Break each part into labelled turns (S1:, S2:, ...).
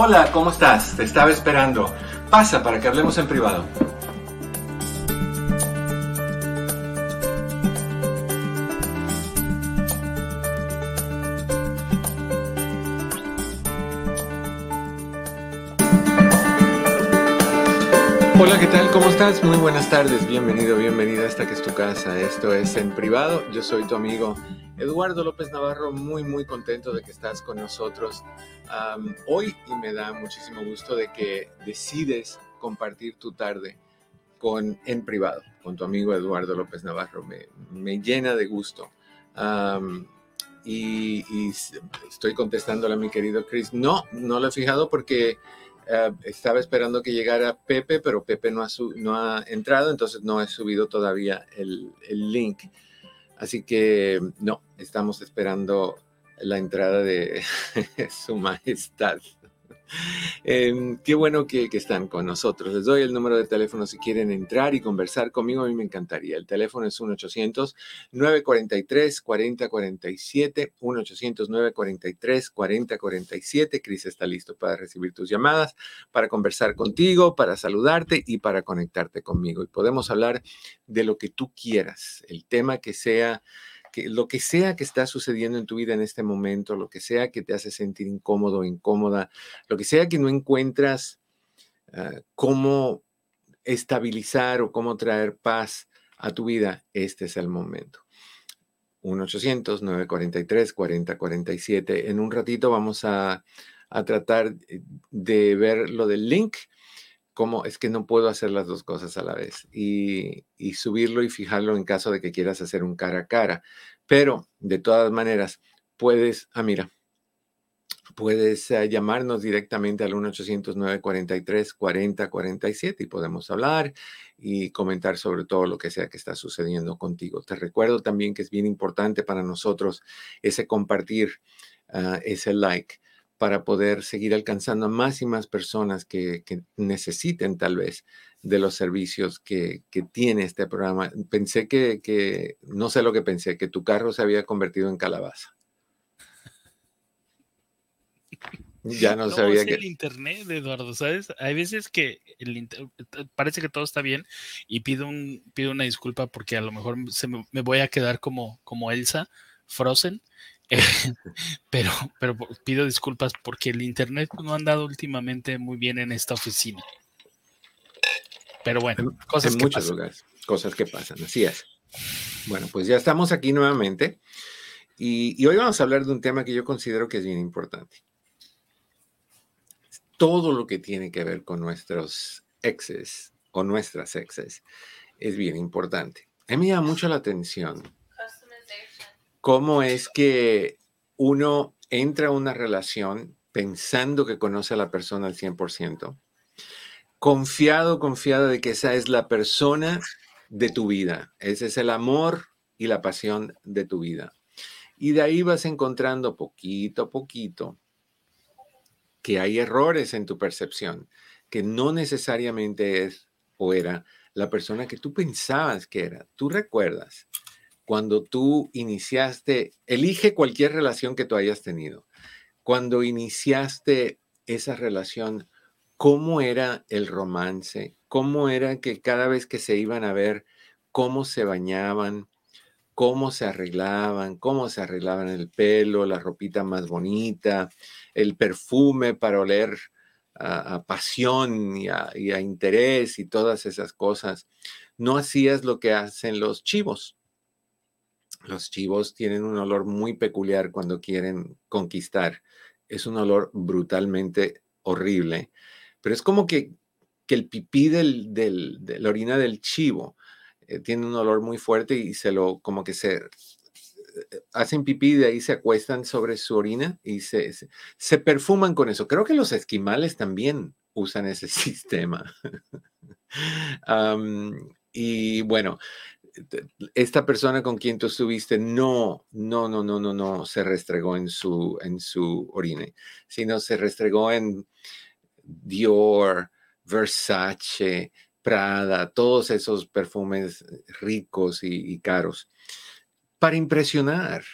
S1: Hola, ¿cómo estás? Te estaba esperando. Pasa para que hablemos en privado. Hola, ¿qué tal? ¿Cómo estás? Muy buenas tardes. Bienvenido, bienvenida a esta que es tu casa. Esto es en privado. Yo soy tu amigo Eduardo López Navarro. Muy, muy contento de que estás con nosotros hoy y me da muchísimo gusto de que decides compartir tu tarde con, en privado con tu amigo Eduardo López Navarro. Me, me llena de gusto. y, estoy contestándole a mi querido Chris. No, no lo he fijado porque eh, estaba esperando que llegara Pepe, pero Pepe no ha, no ha entrado, entonces no he subido todavía el, el link. Así que no, estamos esperando la entrada de su majestad. Em, qué bueno que, están con nosotros. Les doy el número de teléfono si quieren entrar y conversar conmigo. A mí me encantaría. El teléfono es 1-800-943-4047. 1-800-943-4047. Cris está listo para recibir tus llamadas, para conversar contigo, para saludarte y para conectarte conmigo. Y podemos hablar de lo que tú quieras, el tema que sea lo que sea que está sucediendo en tu vida en este momento, lo que sea que te hace sentir incómodo, incómoda, lo que sea que no encuentras ah, cómo estabilizar o cómo traer paz a tu vida, este es el momento. 1-800-943-4047. En un ratito vamos a, a tratar de ver lo del link es que no puedo hacer las dos cosas a la vez y, subirlo y fijarlo en caso de que quieras hacer un cara a cara. Pero de todas maneras, puedes, ah, mira, puedes eh, llamarnos directamente al 1-800-943-4047 y podemos hablar y comentar sobre todo lo que sea que está sucediendo contigo. Te recuerdo también que es bien importante para nosotros ese compartir, ah, ese like para poder seguir alcanzando a más y más personas que, necesiten tal vez de los servicios que, tiene este programa. Pensé que, no sé lo que pensé, que tu carro se había convertido en calabaza.
S2: Ya no, sabía que... el internet, Eduardo, ¿sabes? Hay veces que el parece que todo está bien y pido, un, pido una disculpa porque a lo mejor se me, me voy a quedar como, como Elsa, Frozen, pero, pero pido disculpas porque el internet no ha andado últimamente muy bien en esta oficina. Pero bueno,
S1: cosas en que muchos lugares, cosas que pasan, así es. Bueno, pues ya estamos aquí nuevamente y, y hoy vamos a hablar de un tema que yo considero que es bien importante. Todo lo que tiene que ver con nuestros exes o nuestras exes es bien importante. A mí me llama mucho la atención cómo es que uno entra a una relación pensando que conoce a la persona al 100%, confiado, confiada de que esa es la persona de tu vida, ese es el amor y la pasión de tu vida. Y de ahí vas encontrando poquito a poquito que hay errores en tu percepción, que no necesariamente es o era la persona que tú pensabas que era. Tú recuerdas cuando tú iniciaste, elige cualquier relación que tú hayas tenido. Cuando iniciaste esa relación, ¿cómo era el romance? ¿Cómo era que cada vez que se iban a ver, cómo se bañaban? cómo se arreglaban, cómo se arreglaban el pelo, la ropita más bonita, el perfume para oler a, pasión y a, y a, interés y todas esas cosas. No hacías lo que hacen los chivos. Los chivos tienen un olor muy peculiar cuando quieren conquistar. Es un olor brutalmente horrible, pero es como que, el pipí de la orina del chivo eh, tiene un olor muy fuerte y se lo, como que se, hacen pipí y de ahí se acuestan sobre su orina y se, se, perfuman con eso. Creo que los esquimales también usan ese sistema. y bueno, esta persona con quien tú estuviste no, no, no, no, no, no se restregó en su, en su orina, sino se restregó en Dior, Versace, Prada, todos esos perfumes ricos y, caros, para impresionar.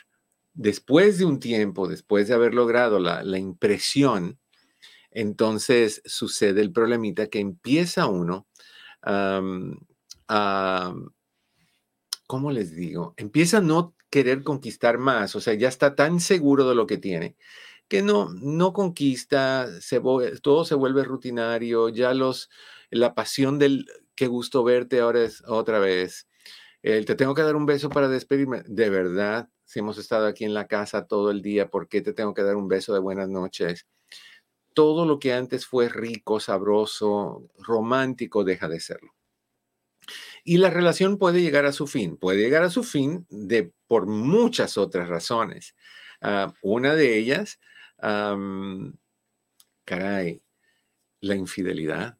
S1: Después de un tiempo, después de haber logrado la, impresión, entonces sucede el problemita que empieza uno a, ¿cómo les digo? Empieza a no querer conquistar más, o sea, ya está tan seguro de lo que tiene que no, no conquista, se, todo se vuelve rutinario, ya los, la pasión del qué gusto verte ahora es otra vez. El, te tengo que dar un beso para despedirme. De verdad, si hemos estado aquí en la casa todo el día, ¿por qué te tengo que dar un beso de buenas noches? Todo lo que antes fue rico, sabroso, romántico, deja de serlo. Y la relación puede llegar a su fin. Puede llegar a su fin de, por muchas otras razones. Ah, una de ellas, caray, la infidelidad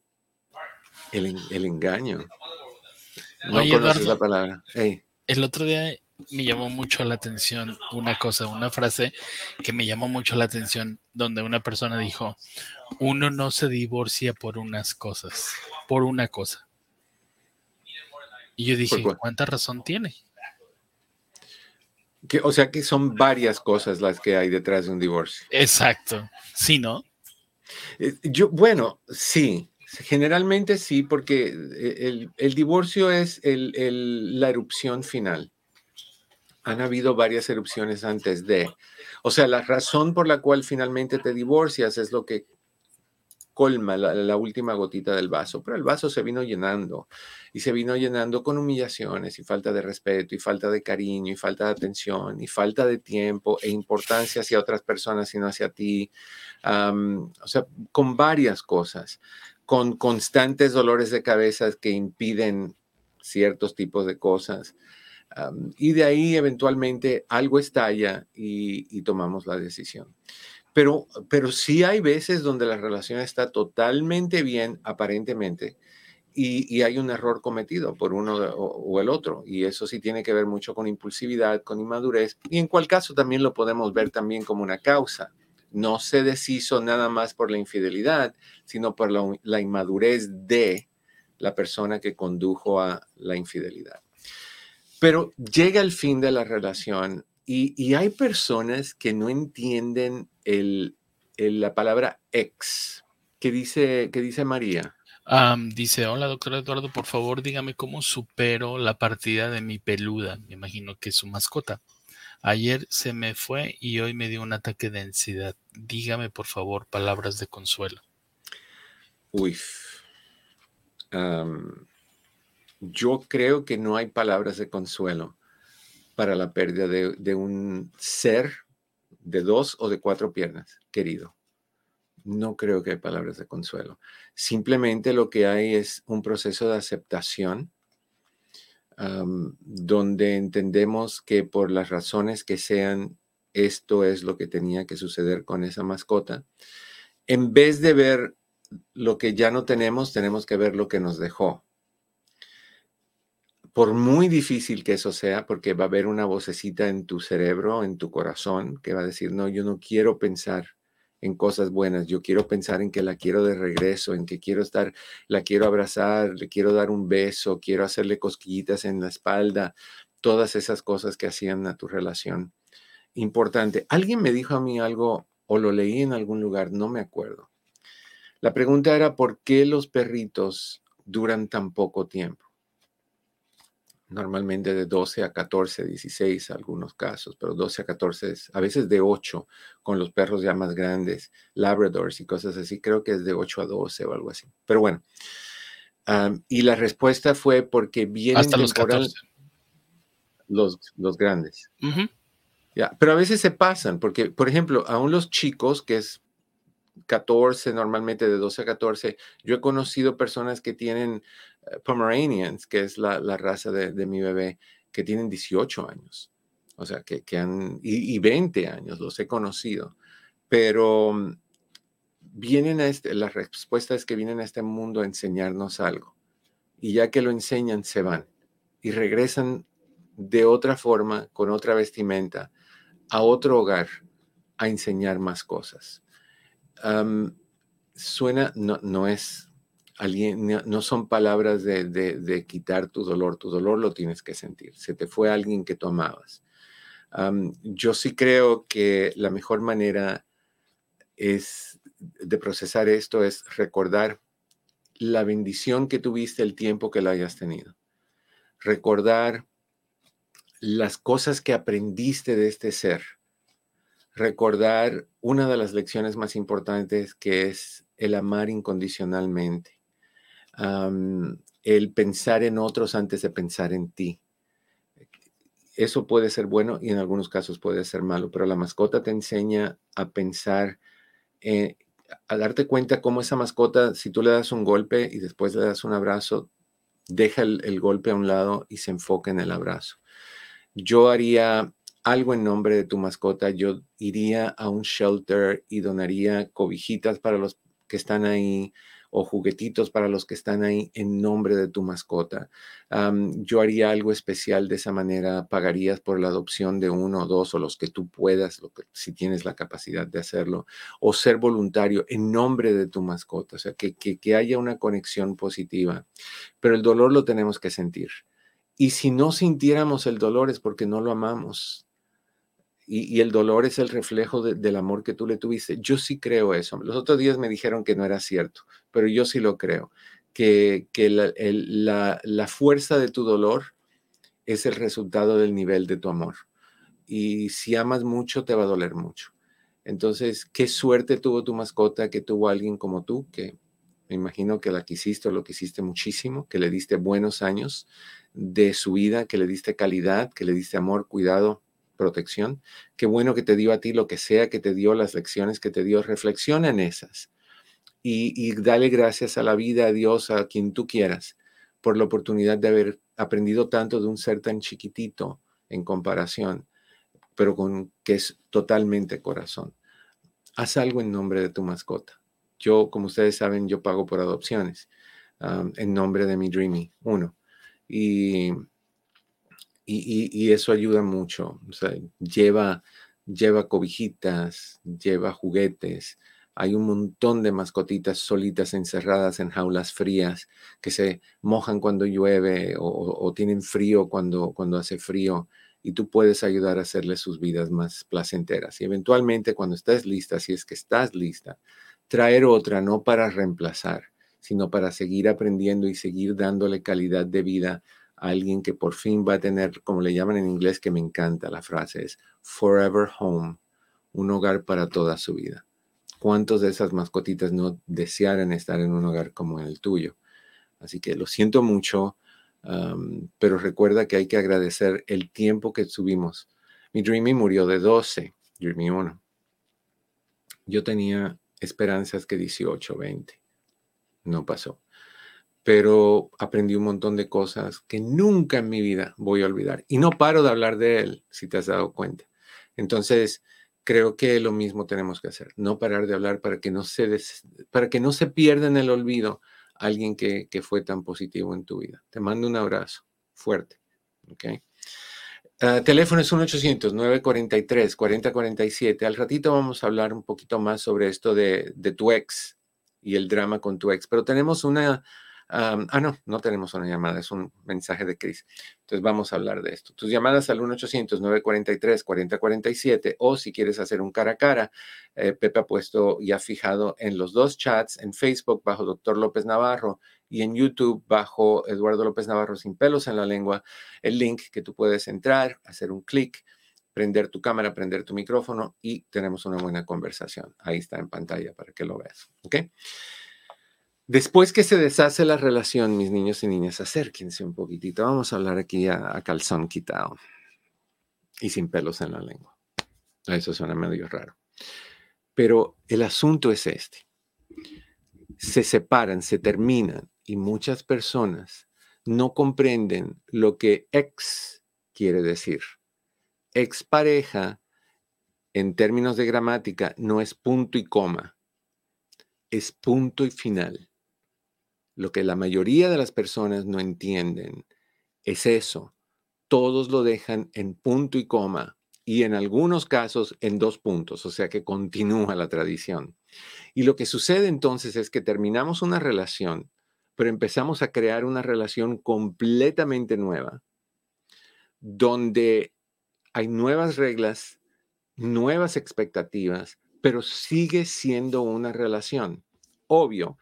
S1: el, engaño. No conoces la palabra.
S2: El otro día me llamó mucho la atención una cosa, una frase que me llamó mucho la atención, donde una persona dijo, uno no se divorcia por unas cosas, por una cosa. Y yo dije, ¿cuánta razón tiene?
S1: Que, o sea que son varias cosas las que hay detrás de un divorcio.
S2: Exacto. ¿Sí, no?
S1: Eh, yo, bueno, sí, Generalmente sí, porque eh, el, divorcio es la erupción final. Han habido varias erupciones antes de. O sea, la razón por la cual finalmente te divorcias es lo que colma la, última gotita del vaso, pero el vaso se vino llenando y se vino llenando con humillaciones y falta de respeto y falta de cariño y falta de atención y falta de tiempo e importancia hacia otras personas y no hacia ti. o sea, con varias cosas con constantes dolores de cabeza que impiden ciertos tipos de cosas. y de ahí eventualmente algo estalla y, tomamos la decisión. Pero, pero sí hay veces donde la relación está totalmente bien, aparentemente, y, hay un error cometido por uno o, el otro. Y eso sí tiene que ver mucho con impulsividad, con inmadurez, y en cual caso también lo podemos ver también como una causa no se deshizo nada más por la infidelidad, sino por la, inmadurez de la persona que condujo a la infidelidad. Pero llega el fin de la relación y, hay personas que no entienden la palabra ex. ¿Qué dice, dice María?
S2: dice, hola doctor Eduardo, por favor dígame cómo supero la partida de mi peluda. Me imagino que es su mascota. Ayer se me fue y hoy me dio un ataque de ansiedad. Dígame, por favor, palabras de consuelo.
S1: Uy. yo creo que no hay palabras de consuelo para la pérdida de, un ser de dos o de cuatro piernas, querido. No creo que hay palabras de consuelo. Simplemente lo que hay es un proceso de aceptación donde entendemos que por las razones que sean, esto es lo que tenía que suceder con esa mascota. En vez de ver lo que ya no tenemos, tenemos que ver lo que nos dejó. Por muy difícil que eso sea, porque va a haber una vocecita en tu cerebro, en tu corazón, que va a decir, no, yo no quiero pensar en cosas buenas. Yo quiero pensar en que la quiero de regreso, en que quiero estar, la quiero abrazar, le quiero dar un beso, quiero hacerle cosquillitas en la espalda, todas esas cosas que hacían a tu relación. Importante. Alguien me dijo a mí algo o lo leí en algún lugar, no me acuerdo. La pregunta era, ¿por qué los perritos duran tan poco tiempo? Normalmente de 12 a 14, 16 algunos casos, pero 12 a 14, a veces de 8 con los perros ya más grandes, labradors y cosas así, creo que es de 8 a 12 o algo así. Pero bueno, y la respuesta fue porque vienen
S2: Hasta los, 14.
S1: los, los grandes. ya, pero a veces se pasan, porque, por ejemplo, aún los chicos, que es 14, normalmente de 12 a 14, yo he conocido personas que tienen Pomeranians, que es la, raza de, mi bebé, que tienen 18 años. o sea, que, han, y, 20 años los he conocido, pero mm, vienen a este, la respuesta es que vienen a este mundo a enseñarnos algo. Y ya que lo enseñan, se van y regresan de otra forma, con otra vestimenta, a otro hogar a enseñar más cosas. suena, no, no es no, son palabras de, quitar tu dolor, tu dolor lo tienes que sentir. Se te fue alguien que tú amabas yo sí creo que la mejor manera es de procesar esto es recordar la bendición que tuviste el tiempo que lo hayas tenido. Recordar las cosas que aprendiste de este ser. Recordar una de las lecciones más importantes que es el amar incondicionalmente. El pensar en otros antes de pensar en ti eso puede ser bueno y en algunos casos puede ser malo, pero la mascota te enseña a pensar, eh, a darte cuenta cómo esa mascota, si tú le das un golpe y después le das un abrazo, deja el, golpe a un lado y se enfoca en el abrazo. Yo haría algo en nombre de tu mascota, yo iría a un shelter y donaría cobijitas para los que están ahí, o juguetitos para los que están ahí en nombre de tu mascota. yo haría algo especial de esa manera, pagarías por la adopción de uno o dos o los que tú puedas, si tienes la capacidad de hacerlo, o ser voluntario en nombre de tu mascota, o sea, que, que haya una conexión positiva. Pero el dolor lo tenemos que sentir. Y si no sintiéramos el dolor es porque no lo amamos y, el dolor es el reflejo del amor que tú le tuviste. Yo sí creo eso. Los otros días me dijeron que no era cierto, pero yo sí lo creo, que, la, la, fuerza de tu dolor es el resultado del nivel de tu amor. Y si amas mucho, te va a doler mucho. Entonces, qué suerte tuvo tu mascota que tuvo alguien como tú, que me imagino que la quisiste o lo quisiste muchísimo, que le diste buenos años de su vida, que le diste calidad, que le diste amor, cuidado, protección. Qué bueno que te dio a ti lo que sea que te dio, las lecciones que te dio. Reflexiona en esas y, dale gracias a la vida, a Dios, a quien tú quieras, por la oportunidad de haber aprendido tanto de un ser tan chiquitito en comparación, pero con que es totalmente corazón. Haz algo en nombre de tu mascota. Yo, como ustedes saben, yo pago por adopciones en nombre de mi Dreamy, uno. Y y, eso ayuda mucho. lleva, lleva cobijitas, lleva juguetes. Hay un montón de mascotitas solitas encerradas en jaulas frías que se mojan cuando llueve o, tienen frío cuando, cuando hace frío y tú puedes ayudar a hacerles sus vidas más placenteras. Y eventualmente cuando estés lista, si es que estás lista, traer otra no para reemplazar, sino para seguir aprendiendo y seguir dándole calidad de vida alguien que por fin va a tener, como le llaman en inglés, que me encanta la frase, es forever home, un hogar para toda su vida. ¿Cuántos de esas mascotitas no desearan estar en un hogar como el tuyo? Así que lo siento mucho, pero recuerda que hay que agradecer el tiempo que tuvimos. Mi Dreamy murió de 12, Dreamy 1. Yo tenía esperanzas que 18, 20. No pasó pero aprendí un montón de cosas que nunca en mi vida voy a olvidar. Y no paro de hablar de él, si te has dado cuenta. Entonces, creo que lo mismo tenemos que hacer, no parar de hablar para que no se, para que no se pierda en el olvido alguien que, fue tan positivo en tu vida. Te mando un abrazo fuerte. ¿okay? Ah, teléfono es 1-800-943-4047. Al ratito vamos a hablar un poquito más sobre esto de, de tu ex y el drama con tu ex, pero tenemos una ah, no, no tenemos una llamada, es un mensaje de Cris. Entonces vamos a hablar de esto. Tus llamadas al 1-800-943-4047 o si quieres hacer un cara a cara, eh, Pepe ha puesto y ha fijado en los dos chats, en Facebook bajo Doctor López Navarro y en YouTube bajo Eduardo López Navarro sin pelos en la lengua, el link que tú puedes entrar, hacer un clic prender tu cámara, prender tu micrófono y tenemos una buena conversación. Ahí está en pantalla para que lo veas. ¿Ok? Después que se deshace la relación, mis niños y niñas, acérquense un poquitito. Vamos a hablar aquí a, calzón quitado y sin pelos en la lengua. Eso suena medio raro. Pero el asunto es este. Se separan, se terminan y muchas personas no comprenden lo que ex quiere decir. expareja, en términos de gramática, no es punto y coma, es punto y final. Lo que la mayoría de las personas no entienden es eso. Todos lo dejan en punto y coma y en algunos casos en dos puntos, o sea que continúa la tradición. Y lo que sucede entonces es que terminamos una relación, pero empezamos a crear una relación completamente nueva, donde hay nuevas reglas, nuevas expectativas, pero sigue siendo una relación. Obvio,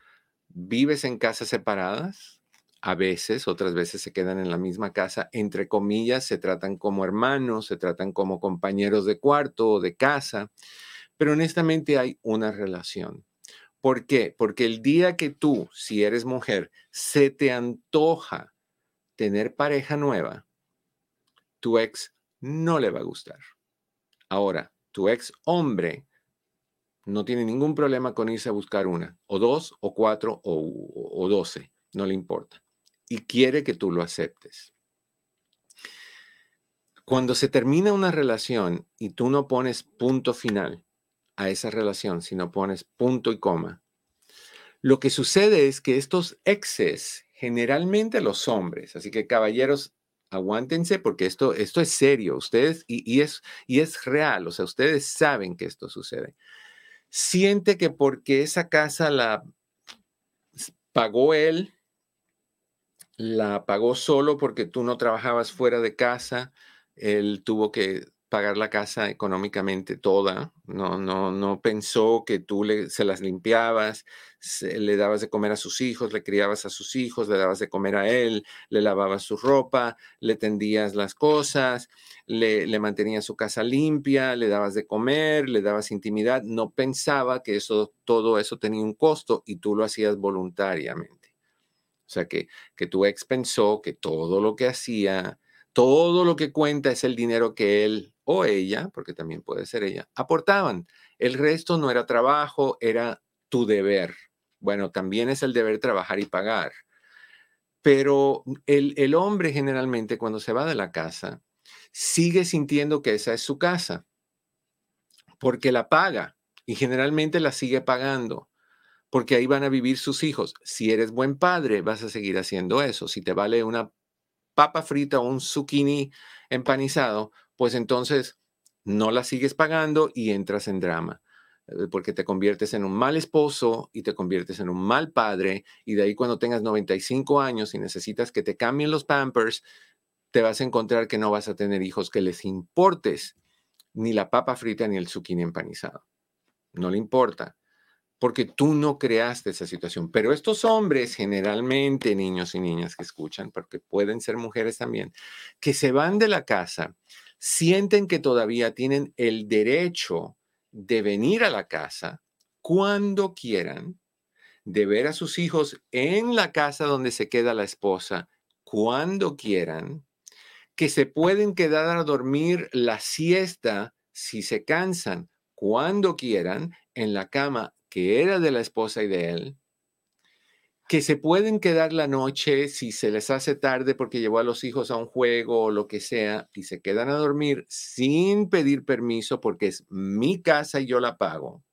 S1: vives en casas separadas, a veces, otras veces se quedan en la misma casa, entre comillas, se tratan como hermanos, se tratan como compañeros de cuarto o de casa, pero honestamente hay una relación. ¿Por qué? Porque el día que tú, si eres mujer, se te antoja tener pareja nueva, tu ex no le va a gustar. Ahora, tu ex hombre no tiene ningún problema con irse a buscar una, o dos, o cuatro, o, doce, no le importa y quiere que tú lo aceptes. Cuando se termina una relación y tú no pones punto final a esa relación, sino pones punto y coma, lo que sucede es que estos exes, generalmente los hombres, así que caballeros, aguántense porque esto, esto es serio, ustedes, y, y, es, y es real, o sea, ustedes saben que esto sucede. Siente que porque esa casa la pagó él, la pagó solo porque tú no trabajabas fuera de casa. Él tuvo que pagar la casa económicamente toda. No, no, no pensó que tú le, se las limpiabas, le dabas de comer a sus hijos, le criabas a sus hijos, le dabas de comer a él, le lavabas su ropa, le tendías las cosas, le, le mantenías su casa limpia, le dabas de comer, le dabas intimidad. No pensaba que eso, todo eso tenía un costo y tú lo hacías voluntariamente. O sea, que, que tu ex pensó que todo lo que hacía, todo lo que cuenta es el dinero que él o ella, porque también puede ser ella, aportaban. El resto no era trabajo, era tu deber. Bueno, también es el deber trabajar y pagar. Pero el, el hombre generalmente cuando se va de la casa, sigue sintiendo que esa es su casa, porque la paga y generalmente la sigue pagando porque ahí van a vivir sus hijos. Si eres buen padre, vas a seguir haciendo eso. Si te vale una papa frita o un zucchini empanizado, pues entonces no la sigues pagando y entras en drama, eh, porque te conviertes en un mal esposo y te conviertes en un mal padre, y de ahí cuando tengas 95 años y necesitas que te cambien los pampers, te vas a encontrar que no vas a tener hijos que les importes ni la papa frita ni el zucchini empanizado. No le importa porque tú no creaste esa situación. Pero estos hombres, generalmente niños y niñas que escuchan, porque pueden ser mujeres también, que se van de la casa, sienten que todavía tienen el derecho de venir a la casa cuando quieran, de ver a sus hijos en la casa donde se queda la esposa cuando quieran, que se pueden quedar a dormir la siesta si se cansan cuando quieran en la cama que era de la esposa y de él, que se pueden quedar la noche si se les hace tarde porque llevó a los hijos a un juego o lo que sea y se quedan a dormir sin pedir permiso porque es mi casa y yo la pago.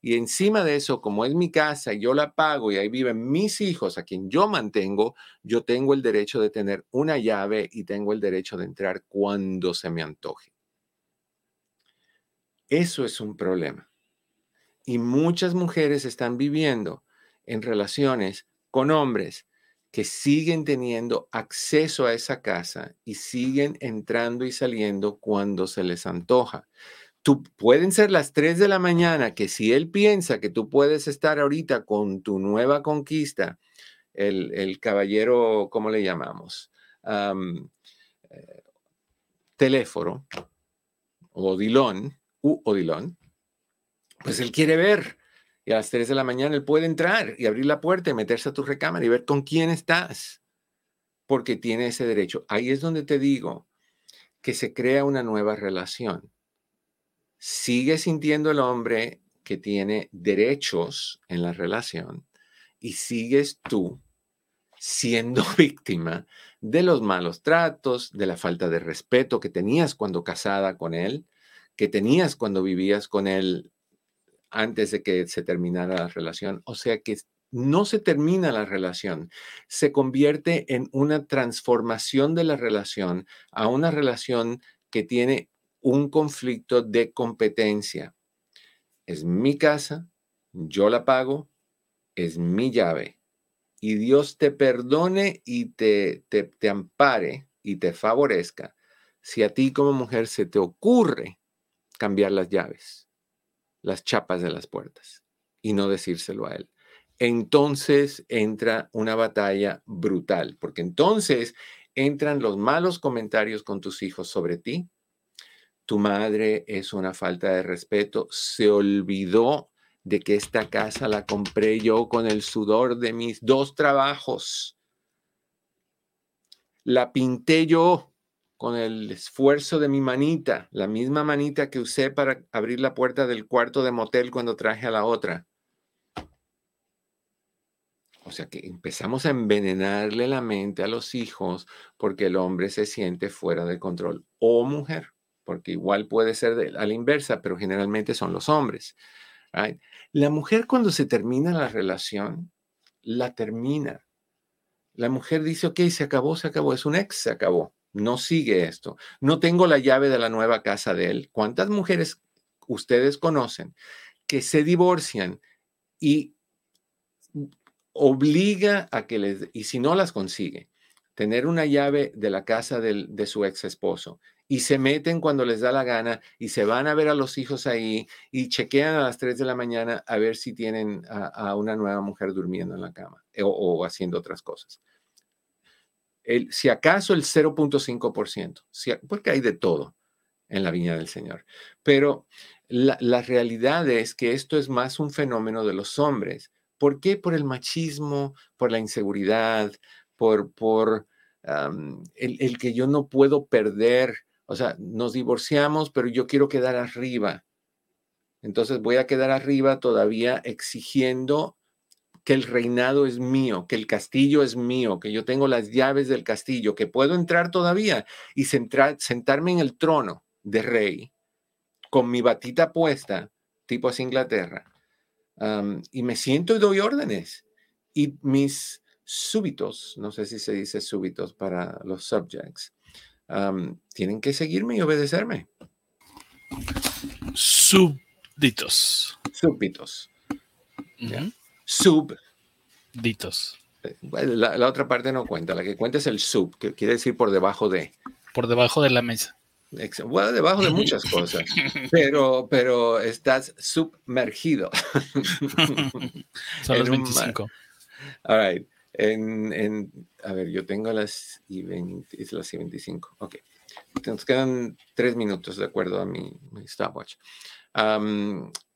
S1: Y encima de eso, como es mi casa y yo la pago y ahí viven mis hijos a quien yo mantengo, yo tengo el derecho de tener una llave y tengo el derecho de entrar cuando se me antoje. Eso es un problema. Y muchas mujeres están viviendo en relaciones con hombres que siguen teniendo acceso a esa casa y siguen entrando y saliendo cuando se les antoja. Tú, pueden ser las 3 de la mañana que si él piensa que tú puedes estar ahorita con tu nueva conquista, el, caballero, ¿cómo le llamamos? Eh, teléfono, o dilón, u odilón, pues él quiere ver. Y a las 3 de la mañana él puede entrar y abrir la puerta y meterse a tu recámara y ver con quién estás, porque tiene ese derecho. Ahí es donde te digo que se crea una nueva relación. Sigue sintiendo el hombre que tiene derechos en la relación y sigues tú siendo víctima de los malos tratos, de la falta de respeto que tenías cuando casada con él, que tenías cuando vivías con él antes de que se terminara la relación. O sea que no se termina la relación, se convierte en una transformación de la relación a una relación que tiene un conflicto de competencia. Es mi casa, yo la pago, es mi llave. Y Dios te perdone y te, te, te ampare y te favorezca si a ti como mujer se te ocurre cambiar las llaves, las chapas de las puertas y no decírselo a él. Entonces entra una batalla brutal, porque entonces entran los malos comentarios con tus hijos sobre ti, tu madre es una falta de respeto, se olvidó de que esta casa la compré yo con el sudor de mis dos trabajos. La pinté yo con el esfuerzo de mi manita, la misma manita que usé para abrir la puerta del cuarto de motel cuando traje a la otra. O sea que empezamos a envenenarle la mente a los hijos porque el hombre se siente fuera de control o mujer porque igual puede ser a la inversa, pero generalmente son los hombres. La mujer cuando se termina la relación, la termina. La mujer dice, ok, se acabó, se acabó, es un ex, se acabó. No sigue esto. No tengo la llave de la nueva casa de él. ¿Cuántas mujeres ustedes conocen que se divorcian y obliga a que les, y si no las consigue, tener una llave de la casa de su ex esposo y se meten cuando les da la gana y se van a ver a los hijos ahí y chequean a las 3 de la mañana a ver si tienen a, una nueva mujer durmiendo en la cama eh, o, haciendo otras cosas. Si acaso el 0.5%, si, porque hay de todo en la viña del Señor. Pero la, realidad es que esto es más un fenómeno de los hombres. ¿Por qué? Por el machismo, por la inseguridad, por, por el, el, que yo no puedo perder o sea, nos divorciamos, pero yo quiero quedar arriba. Entonces voy a quedar arriba todavía exigiendo que el reinado es mío, que el castillo es mío, que yo tengo las llaves del castillo, que puedo entrar todavía y sentarme en el trono de rey con mi batita puesta, tipo así Inglaterra, y me siento y doy órdenes. Y mis súbitos, no sé si se dice súbitos para los subjects, tienen que seguirme y obedecerme.
S2: Súbditos.
S1: Súbditos. Subditos.
S2: Eh,
S1: la, otra parte no cuenta, la que cuenta es el sub, que quiere decir por debajo de.
S2: Por debajo de la mesa.
S1: Bueno, debajo de muchas cosas, pero, pero estás submergido.
S2: Son los 25.
S1: all right. En, a ver, yo tengo las y, 20, las y 25. Ok. Nos quedan tres minutos de acuerdo a mi, stopwatch.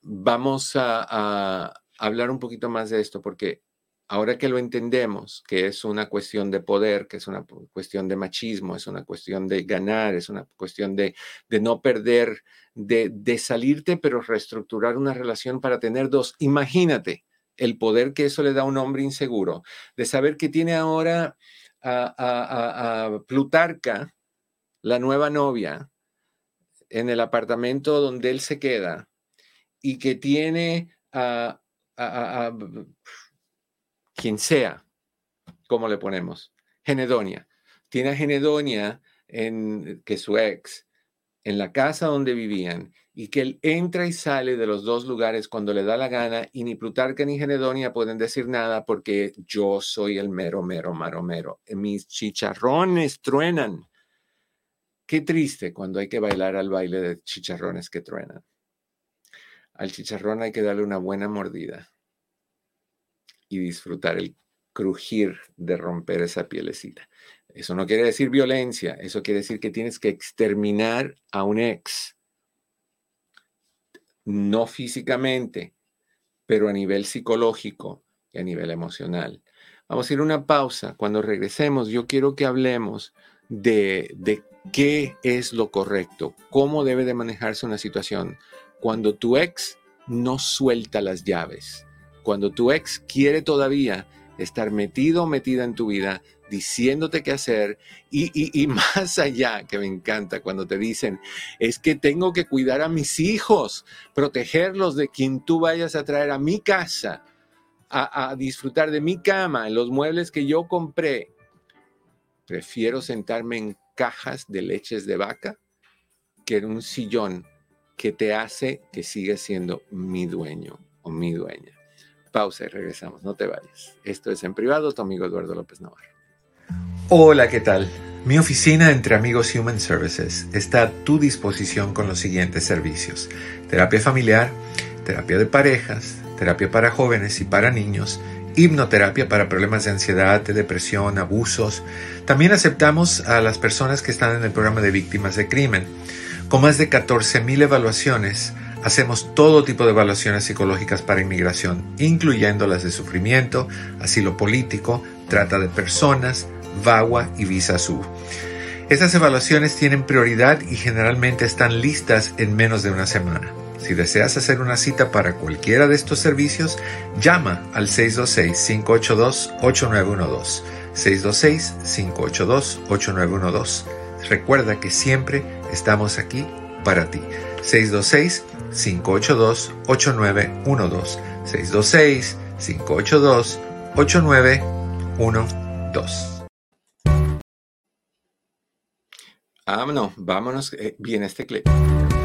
S1: vamos a, hablar un poquito más de esto porque ahora que lo entendemos, que es una cuestión de poder, que es una cuestión de machismo, es una cuestión de ganar, es una cuestión de, de no perder, de, de salirte, pero reestructurar una relación para tener dos. Imagínate el poder que eso le da a un hombre inseguro, de saber que tiene ahora a, Plutarca, la nueva novia, en el apartamento donde él se queda, y que tiene a, quien sea, ¿cómo le ponemos? Genedonia. Tiene a Genedonia, en, que su ex, en la casa donde vivían y que él entra y sale de los dos lugares cuando le da la gana y ni Plutarca ni Genedonia pueden decir nada porque yo soy el mero, mero, maro, mero. Mis chicharrones truenan. Qué triste cuando hay que bailar al baile de chicharrones que truenan. Al chicharrón hay que darle una buena mordida y disfrutar el crujir de romper esa pielecita. Eso no quiere decir violencia, eso quiere decir que tienes que exterminar a un ex. No físicamente, pero a nivel psicológico y a nivel emocional. Vamos a ir a una pausa. Cuando regresemos, yo quiero que hablemos de, de qué es lo correcto, cómo debe de manejarse una situación cuando tu ex no suelta las llaves, cuando tu ex quiere todavía estar metido o metida en tu vida, diciéndote qué hacer y, y, más allá, que me encanta cuando te dicen, es que tengo que cuidar a mis hijos, protegerlos de quien tú vayas a traer a mi casa, a, disfrutar de mi cama, los muebles que yo compré. Prefiero sentarme en cajas de leches de vaca que en un sillón que te hace que sigas siendo mi dueño o mi dueña. Pausa y regresamos, no te vayas. Esto es en privado, tu amigo Eduardo López Navarro.
S3: Hola, ¿qué tal? Mi oficina entre amigos Human Services está a tu disposición con los siguientes servicios. Terapia familiar, terapia de parejas, terapia para jóvenes y para niños, hipnoterapia para problemas de ansiedad, de depresión, abusos. También aceptamos a las personas que están en el programa de víctimas de crimen. Con más de 14.000 evaluaciones, hacemos todo tipo de evaluaciones psicológicas para inmigración, incluyendo las de sufrimiento, asilo político, trata de personas, VAWA y Visa SUB. Estas evaluaciones tienen prioridad y generalmente están listas en menos de una semana. Si deseas hacer una cita para cualquiera de estos servicios, llama al 626-582-8912. 626-582-8912. Recuerda que siempre estamos aquí para ti. 626-582-8912. 626-582-8912.
S1: Vámonos, vámonos. Eh, bien este clip.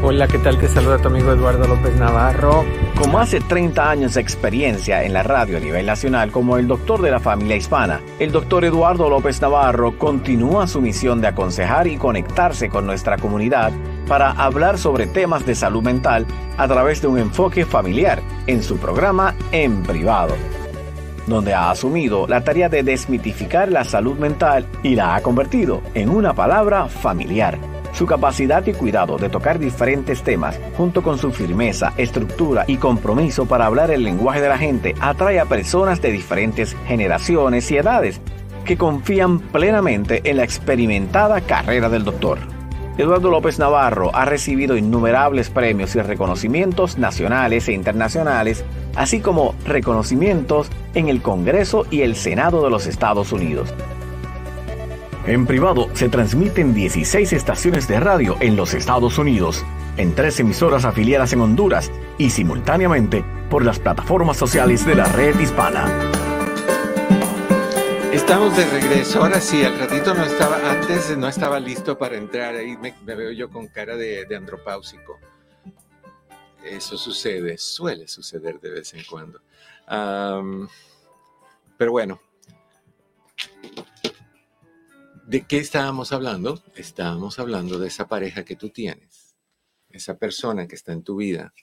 S4: Hola, ¿qué tal? Te saluda tu amigo Eduardo López Navarro. Como hace 30 años de experiencia en la radio a nivel nacional como el doctor de la familia hispana, el doctor Eduardo López Navarro continúa su misión de aconsejar y conectarse con nuestra comunidad para hablar sobre temas de salud mental a través de un enfoque familiar en su programa En Privado donde ha asumido la tarea de desmitificar la salud mental y la ha convertido en una palabra familiar. Su capacidad y cuidado de tocar diferentes temas, junto con su firmeza, estructura y compromiso para hablar el lenguaje de la gente, atrae a personas de diferentes generaciones y edades que confían plenamente en la experimentada carrera del doctor. Eduardo López Navarro ha recibido innumerables premios y reconocimientos nacionales e internacionales, así como reconocimientos en el Congreso y el Senado de los Estados Unidos. En privado se transmiten 16 estaciones de radio en los Estados Unidos, en tres emisoras afiliadas en Honduras y simultáneamente por las plataformas sociales de la red hispana.
S1: Estamos de regreso. Ahora sí, al ratito no estaba, antes no estaba listo para entrar. Ahí me, veo yo con cara de, andropáusico. Eso sucede, suele suceder de vez en cuando. pero bueno, ¿de qué estábamos hablando? Estábamos hablando de esa pareja que tú tienes, esa persona que está en tu vida,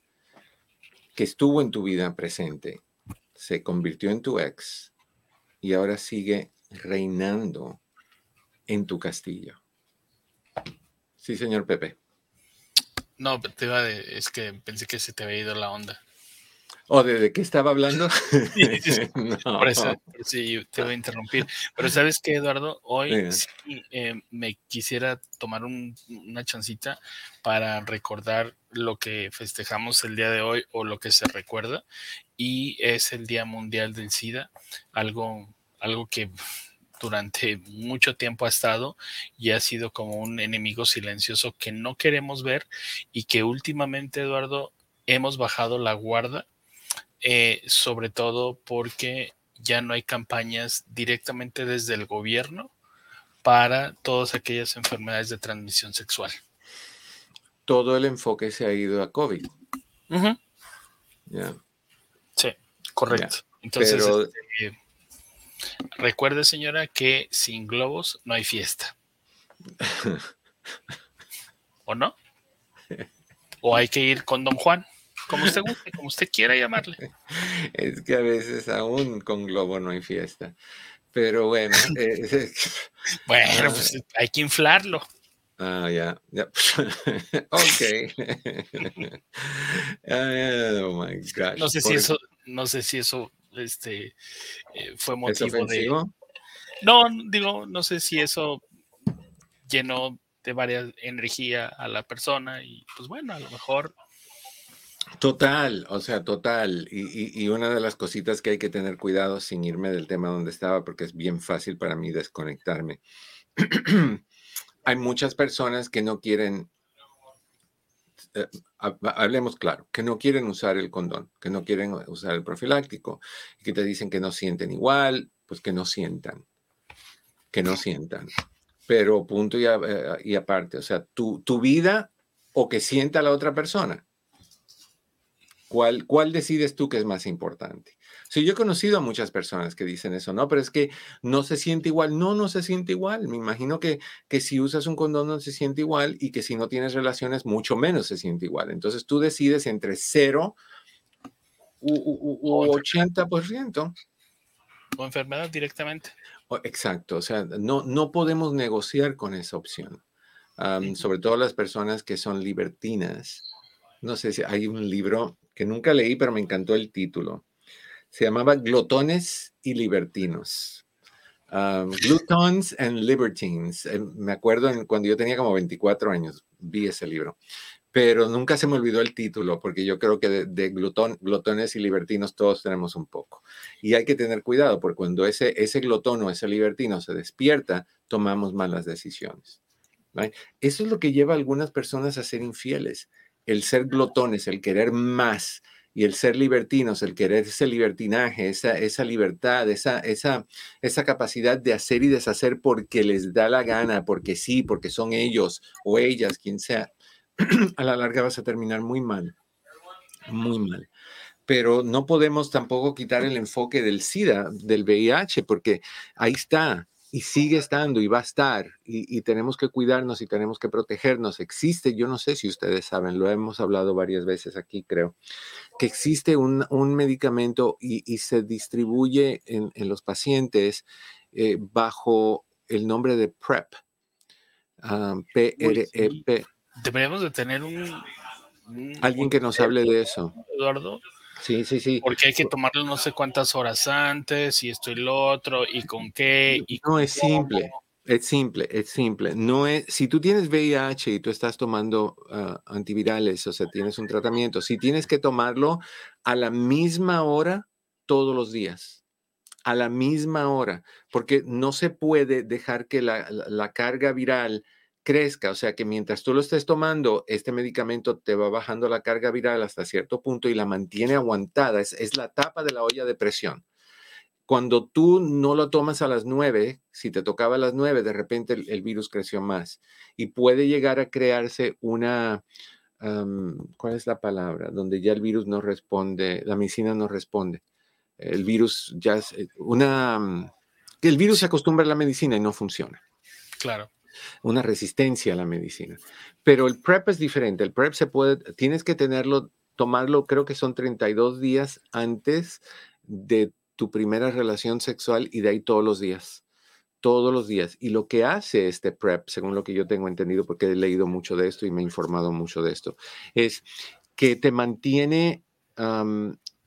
S1: que estuvo en tu vida presente, se convirtió en tu ex y ahora sigue reinando en tu castillo. Sí, señor Pepe.
S2: No, te iba de, es que pensé que se te había ido la onda.
S1: ¿O de, qué estaba hablando?
S2: Por eso, sí, te voy a interrumpir. Pero sabes qué, Eduardo, hoy sí, eh, me quisiera tomar una chancita para recordar lo que festejamos el día de hoy o lo que se recuerda. Y es el Día Mundial del SIDA, algo, algo que durante mucho tiempo ha estado y ha sido como un enemigo silencioso que no queremos ver y que últimamente, Eduardo, hemos bajado la guarda eh, sobre todo porque ya no hay campañas directamente desde el gobierno para todas aquellas enfermedades de transmisión sexual.
S1: Todo el enfoque se ha ido a COVID.
S2: Sí, correcto. Entonces, este, recuerde, señora, que sin globos no hay fiesta. ¿O no? ¿O hay que ir con Don Juan? Como usted guste, como usted quiera llamarle.
S1: Es que a veces aún con globo no hay fiesta. Pero bueno. Eh,
S2: bueno, ah. pues hay que inflarlo.
S1: Ah, ya, ya. ok. oh my gosh.
S2: No sé si eso, no sé si eso este, eh, fue motivo de. No, digo, no sé si eso llenó de varias energía a la persona y pues bueno, a lo mejor
S1: Total, o sea, total. Y, una de las cositas que hay que tener cuidado sin irme del tema donde estaba, porque es bien fácil para mí desconectarme. hay muchas personas que no quieren, eh, hablemos claro, que no quieren usar el condón, que no quieren usar el profiláctico, y que te dicen que no sienten igual, pues que no sientan, que no sientan. Pero punto y, eh, aparte, o sea, tu, tu vida o que sienta la otra persona ¿Cuál, ¿Cuál decides tú que es más importante? Sí, yo he conocido a muchas personas que dicen eso, no, pero es que no se siente igual. No, no se siente igual. Me imagino que, que si usas un condón no se siente igual y que si no tienes relaciones, mucho menos se siente igual. Entonces tú decides entre cero u, 80%.
S2: O enfermedad directamente.
S1: Exacto, o sea, no, no podemos negociar con esa opción. sobre todo las personas que son libertinas. No sé si hay un libro que nunca leí, pero me encantó el título. Se llamaba Glotones y Libertinos. Um, and Libertines. Eh, me acuerdo cuando yo tenía como 24 años, vi ese libro. Pero nunca se me olvidó el título, porque yo creo que de, glutón, glotones y libertinos todos tenemos un poco. Y hay que tener cuidado, porque cuando ese, ese glotón o ese libertino se despierta, tomamos malas decisiones. Eso es lo que lleva a algunas personas a ser infieles el ser glotones, el querer más, y el ser libertinos, el querer ese libertinaje, esa, esa libertad, esa, esa, esa capacidad de hacer y deshacer porque les da la gana, porque sí, porque son ellos o ellas, quien sea, a la larga vas a terminar muy mal, muy mal. Pero no podemos tampoco quitar el enfoque del SIDA, del VIH, porque ahí está, y sigue estando y va a estar y, tenemos que cuidarnos y tenemos que protegernos. Existe, yo no sé si ustedes saben, lo hemos hablado varias veces aquí, creo, que existe un, medicamento y, se distribuye en, los pacientes eh, bajo el nombre de PrEP. P-R-E-P.
S2: Deberíamos de tener un...
S1: Alguien que nos hable de eso.
S2: Eduardo,
S1: Sí, sí, sí.
S2: Porque hay que tomarlo no sé cuántas horas antes y esto y lo otro y con qué. Y
S1: no es simple. Es simple, es simple. No es, si tú tienes VIH y tú estás tomando ah, antivirales, o sea, tienes un tratamiento, si tienes que tomarlo a la misma hora todos los días, a la misma hora, porque no se puede dejar que la, la carga viral crezca, o sea que mientras tú lo estés tomando, este medicamento te va bajando la carga viral hasta cierto punto y la mantiene aguantada, es, la tapa de la olla de presión. Cuando tú no lo tomas a las nueve, si te tocaba a las nueve, de repente el, virus creció más y puede llegar a crearse una, ¿cuál es la palabra? Donde ya el virus no responde, la medicina no responde. El virus ya es eh, una, el virus se acostumbra a la medicina y no funciona.
S2: Claro
S1: una resistencia a la medicina. Pero el PrEP es diferente. El PrEP se puede, tienes que tenerlo, tomarlo, creo que son 32 días antes de tu primera relación sexual y de ahí todos los días. Todos los días. Y lo que hace este PrEP, según lo que yo tengo entendido, porque he leído mucho de esto y me he informado mucho de esto, es que te mantiene,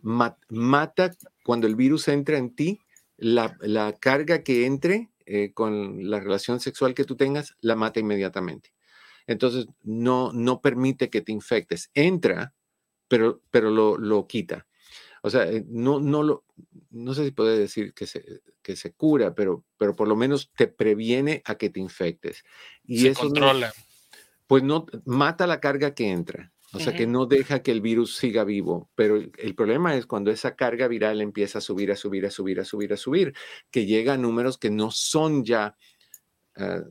S1: mata cuando el virus entra en ti, la, la carga que entre eh, con la relación sexual que tú tengas, la mata inmediatamente. Entonces, no, no permite que te infectes. Entra, pero, pero lo, lo quita. O sea, eh, no, no, lo, no sé si puede decir que se, que se cura, pero, pero por lo menos te previene a que te infectes. Y
S2: se
S1: eso
S2: controla.
S1: pues no mata la carga que entra. O sea, que no deja que el virus siga vivo. Pero el, problema es cuando esa carga viral empieza a subir, a subir, a subir, a subir, a subir, que llega a números que no son ya ah,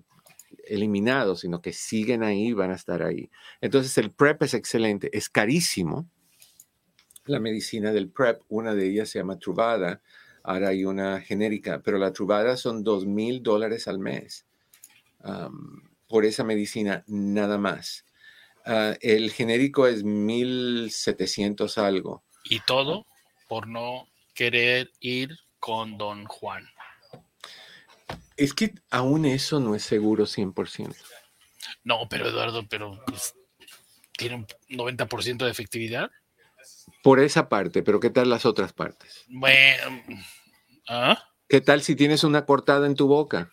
S1: eliminados, sino que siguen ahí, van a estar ahí. Entonces el PrEP es excelente, es carísimo. La medicina del PrEP, una de ellas se llama Truvada, ahora hay una genérica, pero la Truvada son dos mil dólares al mes por esa medicina, nada más. Ah, el genérico es 1700 algo.
S2: Y todo por no querer ir con Don Juan.
S1: Es que aún eso no es seguro 100%.
S2: No, pero Eduardo, pero pues, tiene un 90% de efectividad.
S1: Por esa parte, pero ¿qué tal las otras partes?
S2: Bueno, ¿ah?
S1: ¿qué tal si tienes una cortada en tu boca?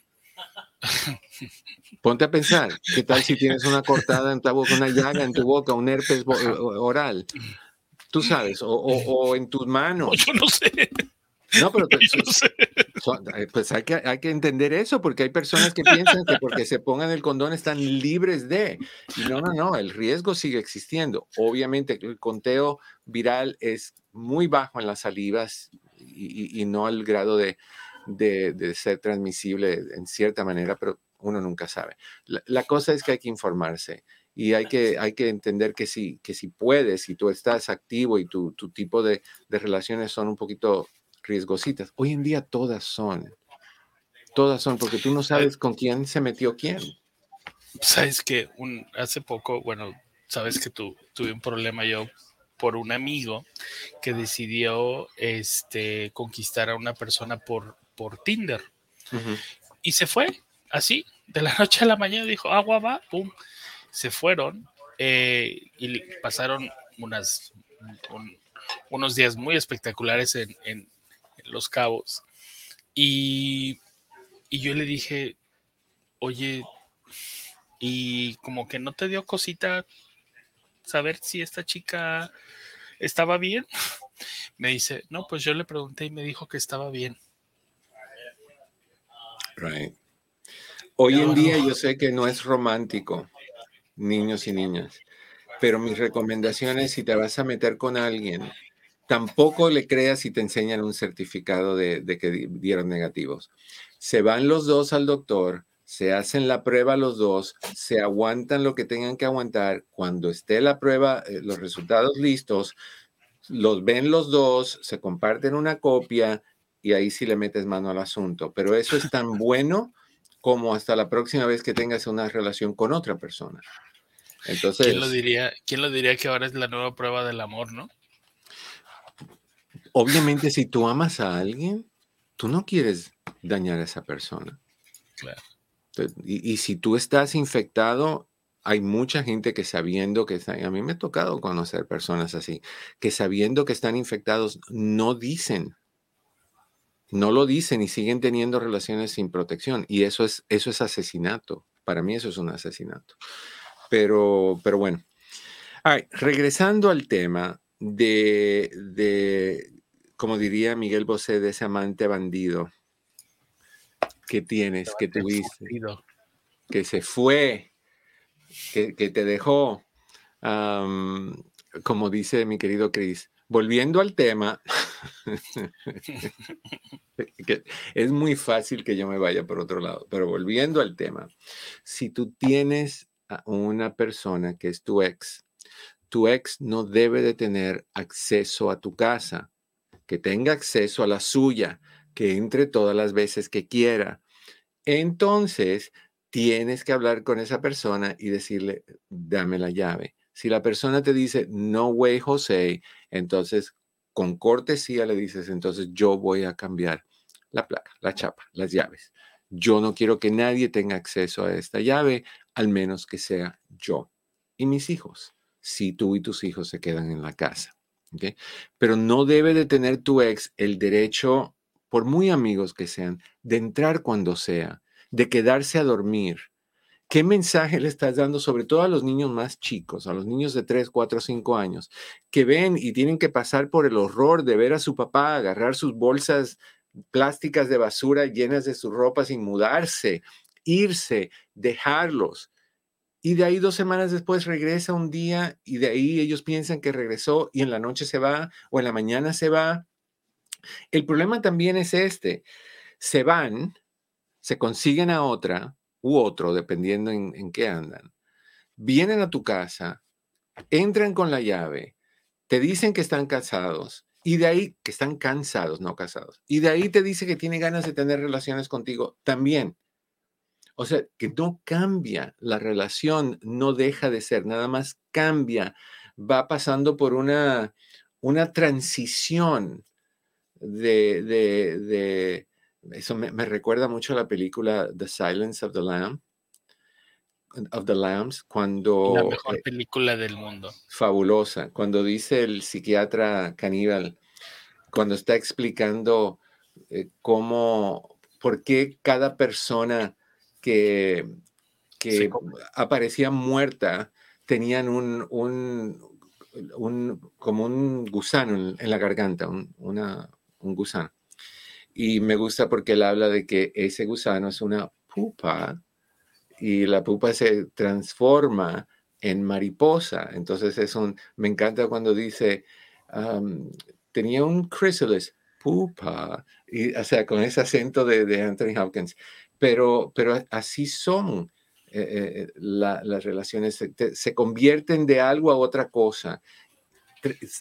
S1: Ponte a pensar, ¿qué tal si tienes una cortada en tu boca, una llaga en tu boca, un herpes oral? tú sabes, o, en tus manos.
S2: yo no sé.
S1: No, pero eh, pues hay que, hay que entender eso, porque hay personas que piensan que porque se pongan el condón están libres de. Y no, no, no, el riesgo sigue existiendo. Obviamente el conteo viral es muy bajo en las salivas y, no al grado de, de, ser transmisible en cierta manera, pero uno nunca sabe. La, cosa es que hay que informarse y hay que, hay que entender que si, que si puedes, si tú estás activo y tu, tu tipo de, de relaciones son un poquito riesgositas. Hoy en día todas son. Todas son, porque tú no sabes con quién se metió quién.
S2: Sabes que un, hace poco, bueno, sabes que tu, tuve un problema yo por un amigo que decidió este, conquistar a una persona por, por Tinder. Y se fue, así, de la noche a la mañana, dijo, agua va, pum. Se fueron eh, y pasaron unas, unos días muy espectaculares en, los Cabos. Y, yo le dije, oye, y como que no te dio cosita saber si esta chica estaba bien. Me dice, no, pues yo le pregunté y me dijo que estaba bien.
S1: Right. Hoy en día yo sé que no es romántico, niños y niñas, pero mis recomendaciones si te vas a meter con alguien Tampoco le creas si te enseñan un certificado de, que dieron negativos. Se van los dos al doctor, se hacen la prueba los dos, se aguantan lo que tengan que aguantar. Cuando esté la prueba, eh, los resultados listos, los ven los dos, se comparten una copia y ahí sí le metes mano al asunto. Pero eso es tan bueno como hasta la próxima vez que tengas una relación con otra persona. Entonces,
S2: ¿Quién lo diría? ¿Quién lo diría que ahora es la nueva prueba del amor, no?
S1: obviamente si tú amas a alguien, tú no quieres dañar a esa persona.
S2: Claro.
S1: Y, si tú estás infectado, hay mucha gente que sabiendo que está, a mí me ha tocado conocer personas así, que sabiendo que están infectados, no dicen, no lo dicen y siguen teniendo relaciones sin protección. Y eso es, eso es asesinato. Para mí eso es un asesinato. Pero, pero bueno. regresando al tema de, de como diría Miguel Bosé, de ese amante bandido que tienes, que tuviste, que se fue, que, te dejó, como dice mi querido Chris. Volviendo al tema, es muy fácil que yo me vaya por otro lado, pero volviendo al tema, si tú tienes a una persona que es tu ex, tu ex no debe de tener acceso a tu casa que tenga acceso a la suya, que entre todas las veces que quiera. Entonces, tienes que hablar con esa persona y decirle, dame la llave. Si la persona te dice, no way, José, entonces con cortesía le dices, entonces yo voy a cambiar la placa, la chapa, las llaves. Yo no quiero que nadie tenga acceso a esta llave, al menos que sea yo y mis hijos, si tú y tus hijos se quedan en la casa. Pero no debe de tener tu ex el derecho, por muy amigos que sean, de entrar cuando sea, de quedarse a dormir. ¿Qué mensaje le estás dando sobre todo a los niños más chicos, a los niños de 3, 4, 5 años, que ven y tienen que pasar por el horror de ver a su papá agarrar sus bolsas plásticas de basura llenas de su ropa sin mudarse, irse, dejarlos? y de ahí dos semanas después regresa un día y de ahí ellos piensan que regresó y en la noche se va o en la mañana se va. El problema también es este, se van, se consiguen a otra u otro, dependiendo en, qué andan, vienen a tu casa, entran con la llave, te dicen que están casados y de ahí que están cansados, no casados, y de ahí te dice que tiene ganas de tener relaciones contigo también. O sea, que no cambia la relación, no deja de ser, nada más cambia, va pasando por una, una transición de, de, eso me, recuerda mucho a la película The Silence of the Lamb, of the Lambs, cuando...
S2: La mejor eh, película del mundo.
S1: Fabulosa, cuando dice el psiquiatra caníbal, cuando está explicando eh, cómo, por qué cada persona que, que aparecía muerta tenían un, un, como un gusano en, la garganta, un, una, un gusano. Y me gusta porque él habla de que ese gusano es una pupa y la pupa se transforma en mariposa. Entonces es un, me encanta cuando dice, tenía un chrysalis, pupa, y, o sea, con ese acento de, Anthony Hopkins. Pero, pero así son eh, eh, las relaciones, se, se convierten de algo a otra cosa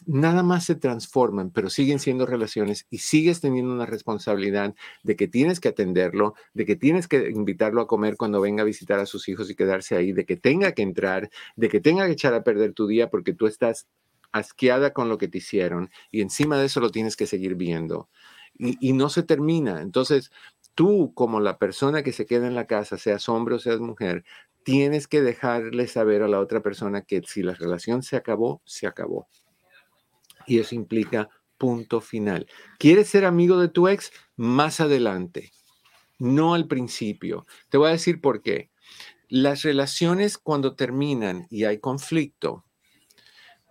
S1: nada más se transforman, pero siguen siendo relaciones y sigues teniendo una responsabilidad de que tienes que atenderlo, de que tienes que invitarlo a comer cuando venga a visitar a sus hijos y quedarse ahí, de que tenga que entrar, de que tenga que echar a perder tu día porque tú estás asqueada con lo que te hicieron y encima de eso lo tienes que seguir viendo. Y, no se termina. Entonces, tú como la persona que se queda en la casa, seas hombre o seas mujer, tienes que dejarle saber a la otra persona que si la relación se acabó, se acabó y eso implica punto final. ¿Quieres ser amigo de tu ex? Más adelante, no al principio. Te voy a decir por qué. Las relaciones cuando terminan y hay conflicto,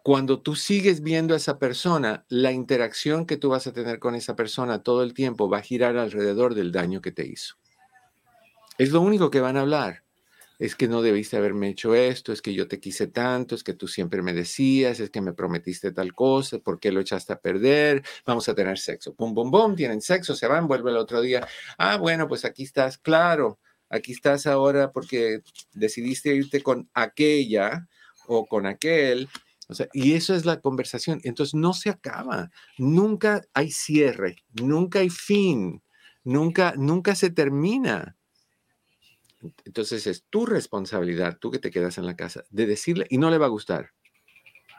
S1: cuando tú sigues viendo a esa persona, la interacción que tú vas a tener con esa persona todo el tiempo va a girar alrededor del daño que te hizo. Es lo único que van a hablar es que no debiste haberme hecho esto, es que yo te quise tanto, es que tú siempre me decías, es que me prometiste tal cosa, ¿por qué lo echaste a perder? Vamos a tener sexo. Pum, pum, pum, tienen sexo, se van, vuelve el otro día. Ah, bueno, pues aquí estás, claro, aquí estás ahora porque decidiste irte con aquella o con aquel. O sea, y eso es la conversación. Entonces no se acaba, nunca hay cierre, nunca hay fin, nunca, nunca se termina. Entonces es tu responsabilidad, tú que te quedas en la casa, de decirle, y no le va a gustar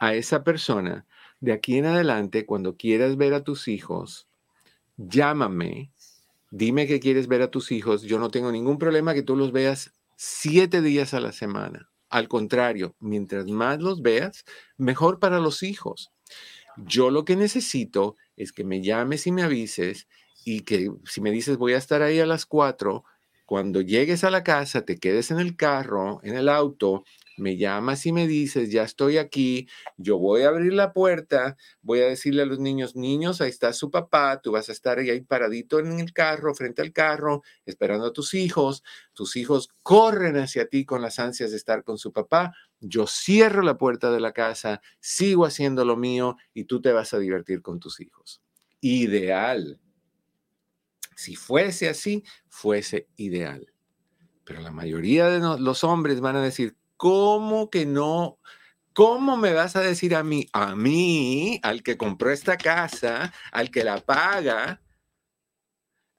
S1: a esa persona, de aquí en adelante, cuando quieras ver a tus hijos, llámame, dime que quieres ver a tus hijos, yo no tengo ningún problema que tú los veas siete días a la semana. Al contrario, mientras más los veas, mejor para los hijos. Yo lo que necesito es que me llames y me avises y que si me dices voy a estar ahí a las cuatro, cuando llegues a la casa, te quedes en el carro, en el auto, me llamas y me dices, ya estoy aquí, yo voy a abrir la puerta, voy a decirle a los niños, niños, ahí está su papá, tú vas a estar ahí paradito en el carro, frente al carro, esperando a tus hijos, tus hijos corren hacia ti con las ansias de estar con su papá, yo cierro la puerta de la casa, sigo haciendo lo mío y tú te vas a divertir con tus hijos. Ideal. Si fuese así, fuese ideal. Pero la mayoría de los hombres van a decir, ¿cómo que no? ¿Cómo me vas a decir a mí, a mí, al que compró esta casa, al que la paga?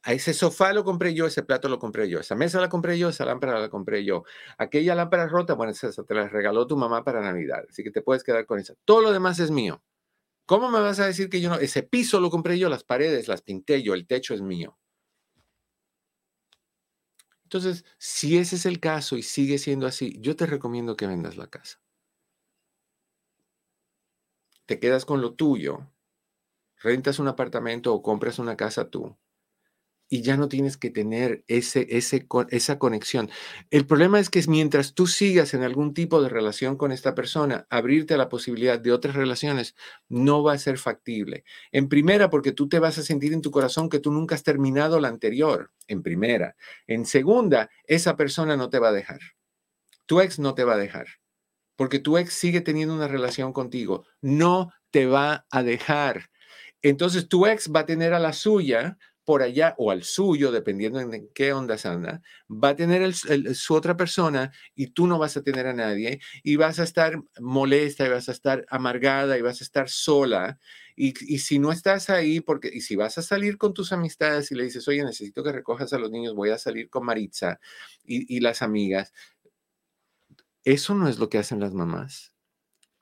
S1: A ese sofá lo compré yo, ese plato lo compré yo, esa mesa la compré yo, esa lámpara la compré yo. Aquella lámpara rota, bueno, esa te la regaló tu mamá para Navidad, así que te puedes quedar con esa. Todo lo demás es mío. ¿Cómo me vas a decir que yo no? Ese piso lo compré yo, las paredes las pinté yo, el techo es mío. Entonces, si ese es el caso y sigue siendo así, yo te recomiendo que vendas la casa. Te quedas con lo tuyo, rentas un apartamento o compras una casa tú y ya no tienes que tener ese, ese, esa conexión. El problema es que mientras tú sigas en algún tipo de relación con esta persona, abrirte a la posibilidad de otras relaciones no va a ser factible. En primera, porque tú te vas a sentir en tu corazón que tú nunca has terminado la anterior, en primera. En segunda, esa persona no te va a dejar. Tu ex no te va a dejar, porque tu ex sigue teniendo una relación contigo. No te va a dejar. Entonces tu ex va a tener a la suya por allá o al suyo, dependiendo en qué onda anda, va a tener su otra persona y tú no vas a tener a nadie y vas a estar molesta y vas a estar amargada y vas a estar sola. Y, si no estás ahí, porque, y si vas a salir con tus amistades y le dices, oye, necesito que recojas a los niños, voy a salir con Maritza y, y las amigas, eso no es lo que hacen las mamás.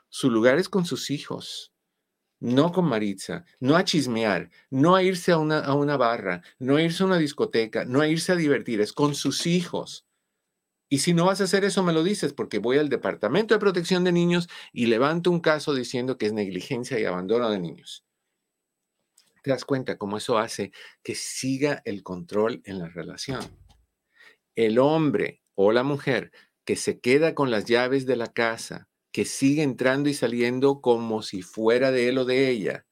S1: Su lugar es con sus hijos no con Maritza, no a chismear, no a irse a una, a una barra, no a irse a una discoteca, no a irse a divertir, es con sus hijos. Y si no vas a hacer eso, me lo dices, porque voy al Departamento de Protección de Niños y levanto un caso diciendo que es negligencia y abandono de niños. ¿Te das cuenta cómo eso hace que siga el control en la relación? El hombre o la mujer que se queda con las llaves de la casa, que sigue entrando y saliendo como si fuera de él o de ella,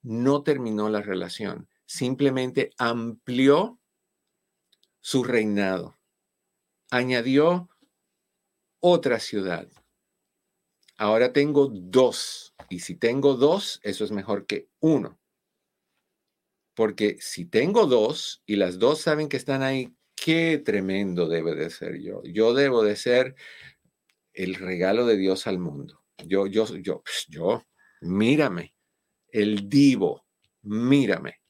S1: no terminó la relación, simplemente amplió su reinado, añadió otra ciudad. Ahora tengo dos, y si tengo dos, eso es mejor que uno. Porque si tengo dos y las dos saben que están ahí, qué tremendo debe de ser yo. Yo debo de ser el regalo de Dios al mundo. Yo, yo, yo, yo, mírame, el divo, mírame.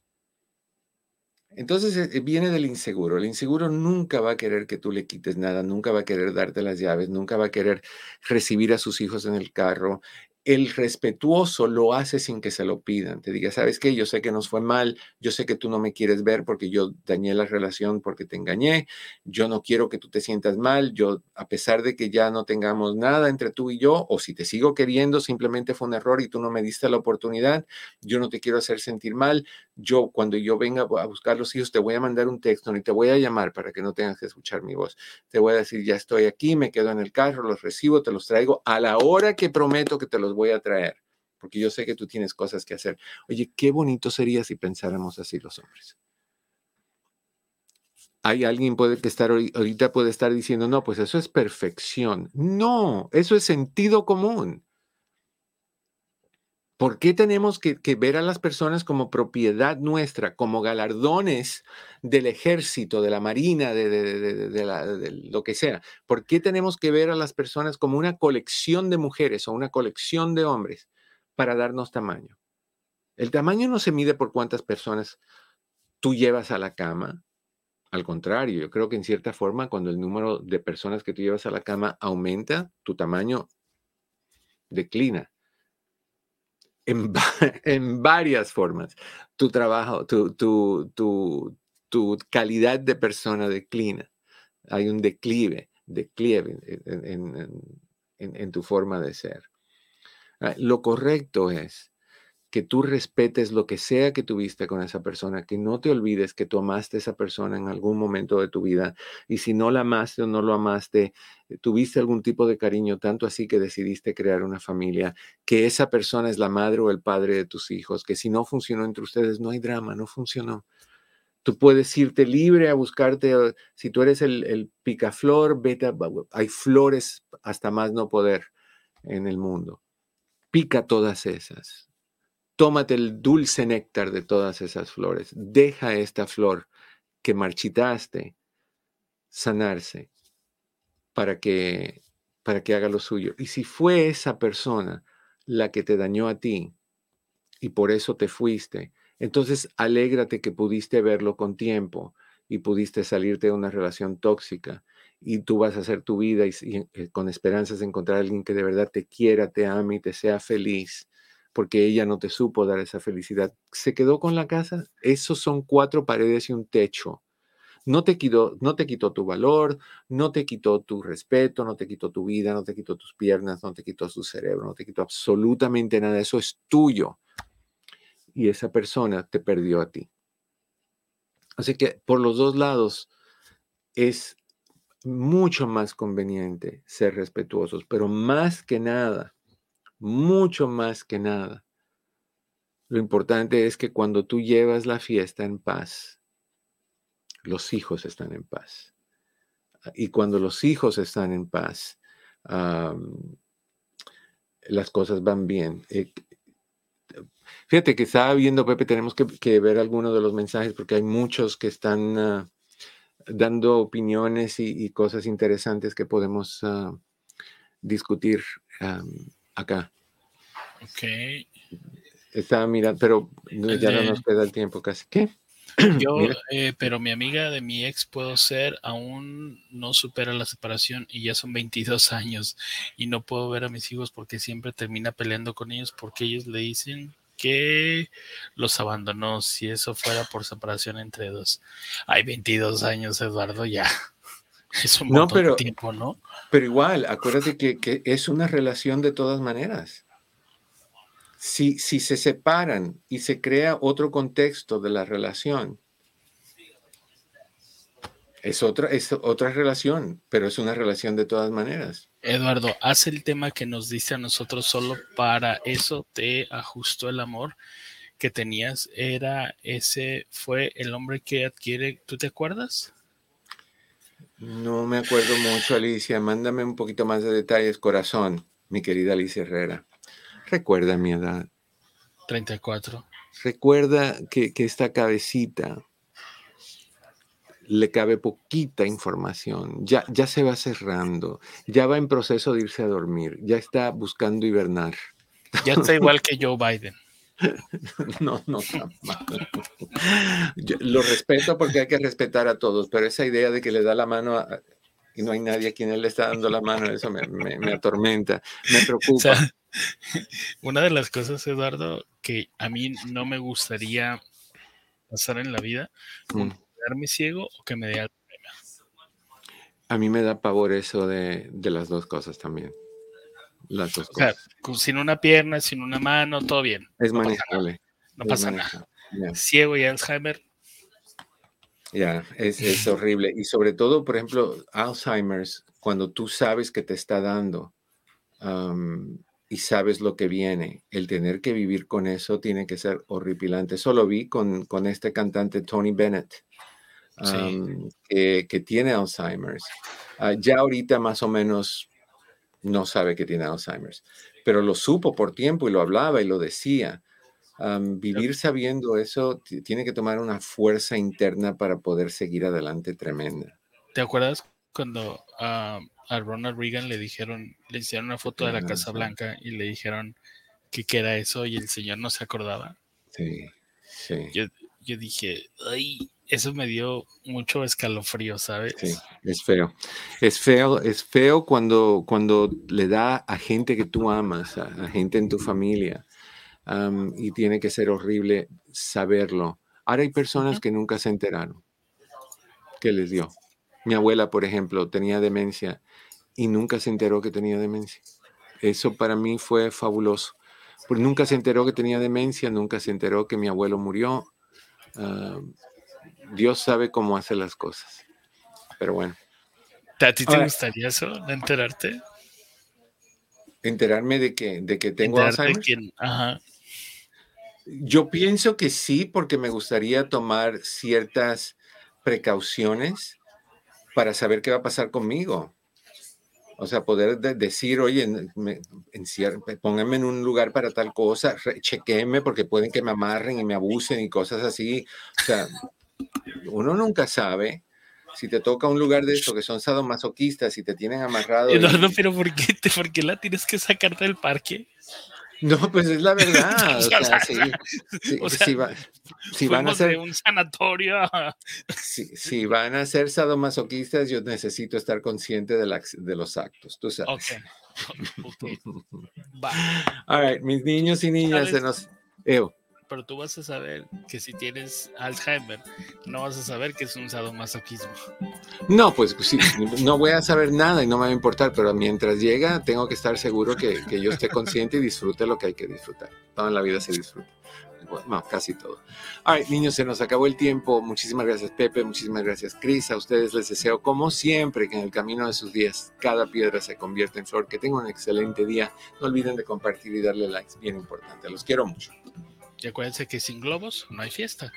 S1: Entonces eh, viene del inseguro. El inseguro nunca va a querer que tú le quites nada, nunca va a querer darte las llaves, nunca va a querer recibir a sus hijos en el carro el respetuoso lo hace sin que se lo pidan. Te diga, ¿sabes qué? Yo sé que nos fue mal, yo sé que tú no me quieres ver porque yo dañé la relación porque te engañé, yo no quiero que tú te sientas mal, yo a pesar de que ya no tengamos nada entre tú y yo, o si te sigo queriendo, simplemente fue un error y tú no me diste la oportunidad, yo no te quiero hacer sentir mal, yo cuando yo venga a buscar los hijos te voy a mandar un texto ni te voy a llamar para que no tengas que escuchar mi voz, te voy a decir, ya estoy aquí, me quedo en el carro, los recibo, te los traigo a la hora que prometo que te los voy a traer, porque yo sé que tú tienes cosas que hacer. Oye, qué bonito sería si pensáramos así los hombres. Hay alguien puede que estar ahorita puede estar diciendo, no, pues eso es perfección. No, eso es sentido común. ¿Por qué tenemos que, ver a las personas como propiedad nuestra, como galardones del ejército, de la marina, de, de, lo que sea? ¿Por qué tenemos que ver a las personas como una colección de mujeres o una colección de hombres para darnos tamaño? El tamaño no se mide por cuántas personas tú llevas a la cama. Al contrario, yo creo que en cierta forma, cuando el número de personas que tú llevas a la cama aumenta, tu tamaño declina en, varias formas. Tu trabajo, tu, tu, tu, calidad de persona declina. Hay un declive, declive en, en tu forma de ser. Ah, lo correcto es que tú respetes lo que sea que tuviste con esa persona, que no te olvides que tú amaste a esa persona en algún momento de tu vida y si no la amaste o no lo amaste, eh, tuviste algún tipo de cariño, tanto así que decidiste crear una familia, que esa persona es la madre o el padre de tus hijos, que si no funcionó entre ustedes, no hay drama, no funcionó. Tú puedes irte libre a buscarte, si tú eres el, el picaflor, beta, hay flores hasta más no poder en el mundo. Pica todas esas tómate el dulce néctar de todas esas flores. Deja esta flor que marchitaste sanarse para que, para que haga lo suyo. Y si fue esa persona la que te dañó a ti y por eso te fuiste, entonces alégrate que pudiste verlo con tiempo y pudiste salirte de una relación tóxica y tú vas a hacer tu vida y, eh, con esperanzas de encontrar a alguien que de verdad te quiera, te ame y te sea feliz porque ella no te supo dar esa felicidad. Se quedó con la casa. Esos son cuatro paredes y un techo. No te, quitó, no te quitó tu valor, no te quitó tu respeto, no te quitó tu vida, no te quitó tus piernas, no te quitó tu cerebro, no te quitó absolutamente nada. Eso es tuyo. Y esa persona te perdió a ti. Así que por los dos lados es mucho más conveniente ser respetuosos, pero más que nada, mucho más que nada. Lo importante es que cuando tú llevas la fiesta en paz, los hijos están en paz. Y cuando los hijos están en paz, las cosas van bien. Eh, fíjate que estaba viendo, Pepe, tenemos que, ver algunos de los mensajes porque hay muchos que están ah, dando opiniones y, cosas interesantes que podemos ah, discutir acá.
S2: Ok.
S1: Estaba mirando, pero ya no nos queda el tiempo casi. ¿Qué?
S2: Yo, eh, pero mi amiga de mi ex puedo ser, aún no supera la separación y ya son 22 años y no puedo ver a mis hijos porque siempre termina peleando con ellos porque ellos le dicen que los abandonó si eso fuera por separación entre dos. Hay 22 años, Eduardo, ya. Es un no, pero, tiempo, ¿no?
S1: Pero igual, acuérdate que, que, es una relación de todas maneras. Si, si se separan y se crea otro contexto de la relación, es otra, es otra relación, pero es una relación de todas maneras.
S2: Eduardo, haz el tema que nos dice a nosotros solo para eso te ajustó el amor que tenías. Era ese, fue el hombre que adquiere, ¿tú te acuerdas?
S1: No me acuerdo mucho, Alicia. Mándame un poquito más de detalles, corazón, mi querida Alicia Herrera. Recuerda mi edad.
S2: 34.
S1: Recuerda que, que esta cabecita le cabe poquita información, ya, ya se va cerrando, ya va en proceso de irse a dormir, ya está buscando hibernar.
S2: Ya está igual que Joe Biden.
S1: No, no, lo respeto porque hay que respetar a todos, pero esa idea de que le da la mano y no hay nadie a quien él le está dando la mano, eso me, atormenta, me preocupa.
S2: una de las cosas, Eduardo, que a mí no me gustaría pasar en la vida, mm quedarme ciego o que me dé Alzheimer.
S1: A mí me da pavor eso de, las dos cosas también. Las dos cosas.
S2: sin una pierna, sin una mano, todo bien.
S1: Es manejable.
S2: no pasa nada. Ciego y Alzheimer.
S1: Ya, es, horrible. Y sobre todo, por ejemplo, Alzheimer's, cuando tú sabes que te está dando y sabes lo que viene, el tener que vivir con eso tiene que ser horripilante. Eso lo vi con, con este cantante Tony Bennett que, tiene Alzheimer's. Ah, ya ahorita más o menos no sabe que tiene Alzheimer's, pero lo supo por tiempo y lo hablaba y lo decía. vivir sabiendo eso tiene que tomar una fuerza interna para poder seguir adelante tremenda.
S2: ¿Te acuerdas cuando a Ronald Reagan le dijeron, le hicieron una foto de la Casa Blanca y le dijeron que, era eso y el señor no se acordaba?
S1: Sí, sí.
S2: Yo, yo dije, ay, eso me dio mucho escalofrío, ¿sabes?
S1: Sí, es feo. Es feo, es feo cuando, cuando le da a gente que tú amas, a, gente en tu familia, y tiene que ser horrible saberlo. Ahora hay personas que nunca se enteraron que les dio. Mi abuela, por ejemplo, tenía demencia y nunca se enteró que tenía demencia. Eso para mí fue fabuloso. Porque nunca se enteró que tenía demencia, nunca se enteró que mi abuelo murió. Dios sabe cómo hace las cosas. Pero bueno.
S2: ¿A ti te gustaría eso, de enterarte?
S1: Enterarme de que, de que tengo Alzheimer. Yo pienso que sí, porque me gustaría tomar ciertas precauciones para saber qué va a pasar conmigo. O sea, poder decir, oye, me, pónganme en un lugar para tal cosa, chequenme porque pueden que me amarren y me abusen y cosas así. O sea, uno nunca sabe si te toca un lugar de eso que son sadomasoquistas y te tienen amarrado.
S2: Eduardo, pero ¿por qué, ¿por qué la tienes que sacarte del parque?
S1: No, pues es la verdad. o sea, si, van a ser
S2: un sanatorio.
S1: Si, van a ser sadomasoquistas, yo necesito estar consciente de, de los actos, tú sabes. Okay. All right, mis niños y niñas, se nos
S2: pero tú vas a saber que si tienes Alzheimer, no vas a saber que es un sadomasoquismo.
S1: No, pues sí, no voy a saber nada y no me va a importar, pero mientras llega, tengo que estar seguro que, yo esté consciente y disfrute lo que hay que disfrutar. Toda la vida se disfruta. Bueno, casi todo. Ay, niños, se nos acabó el tiempo. Muchísimas gracias, Pepe. Muchísimas gracias, Cris. A ustedes les deseo, como siempre, que en el camino de sus días cada piedra se convierta en flor. Que tengan un excelente día. No olviden de compartir y darle likes. Bien importante. Los quiero mucho.
S2: Y acuérdense que sin globos no hay fiesta.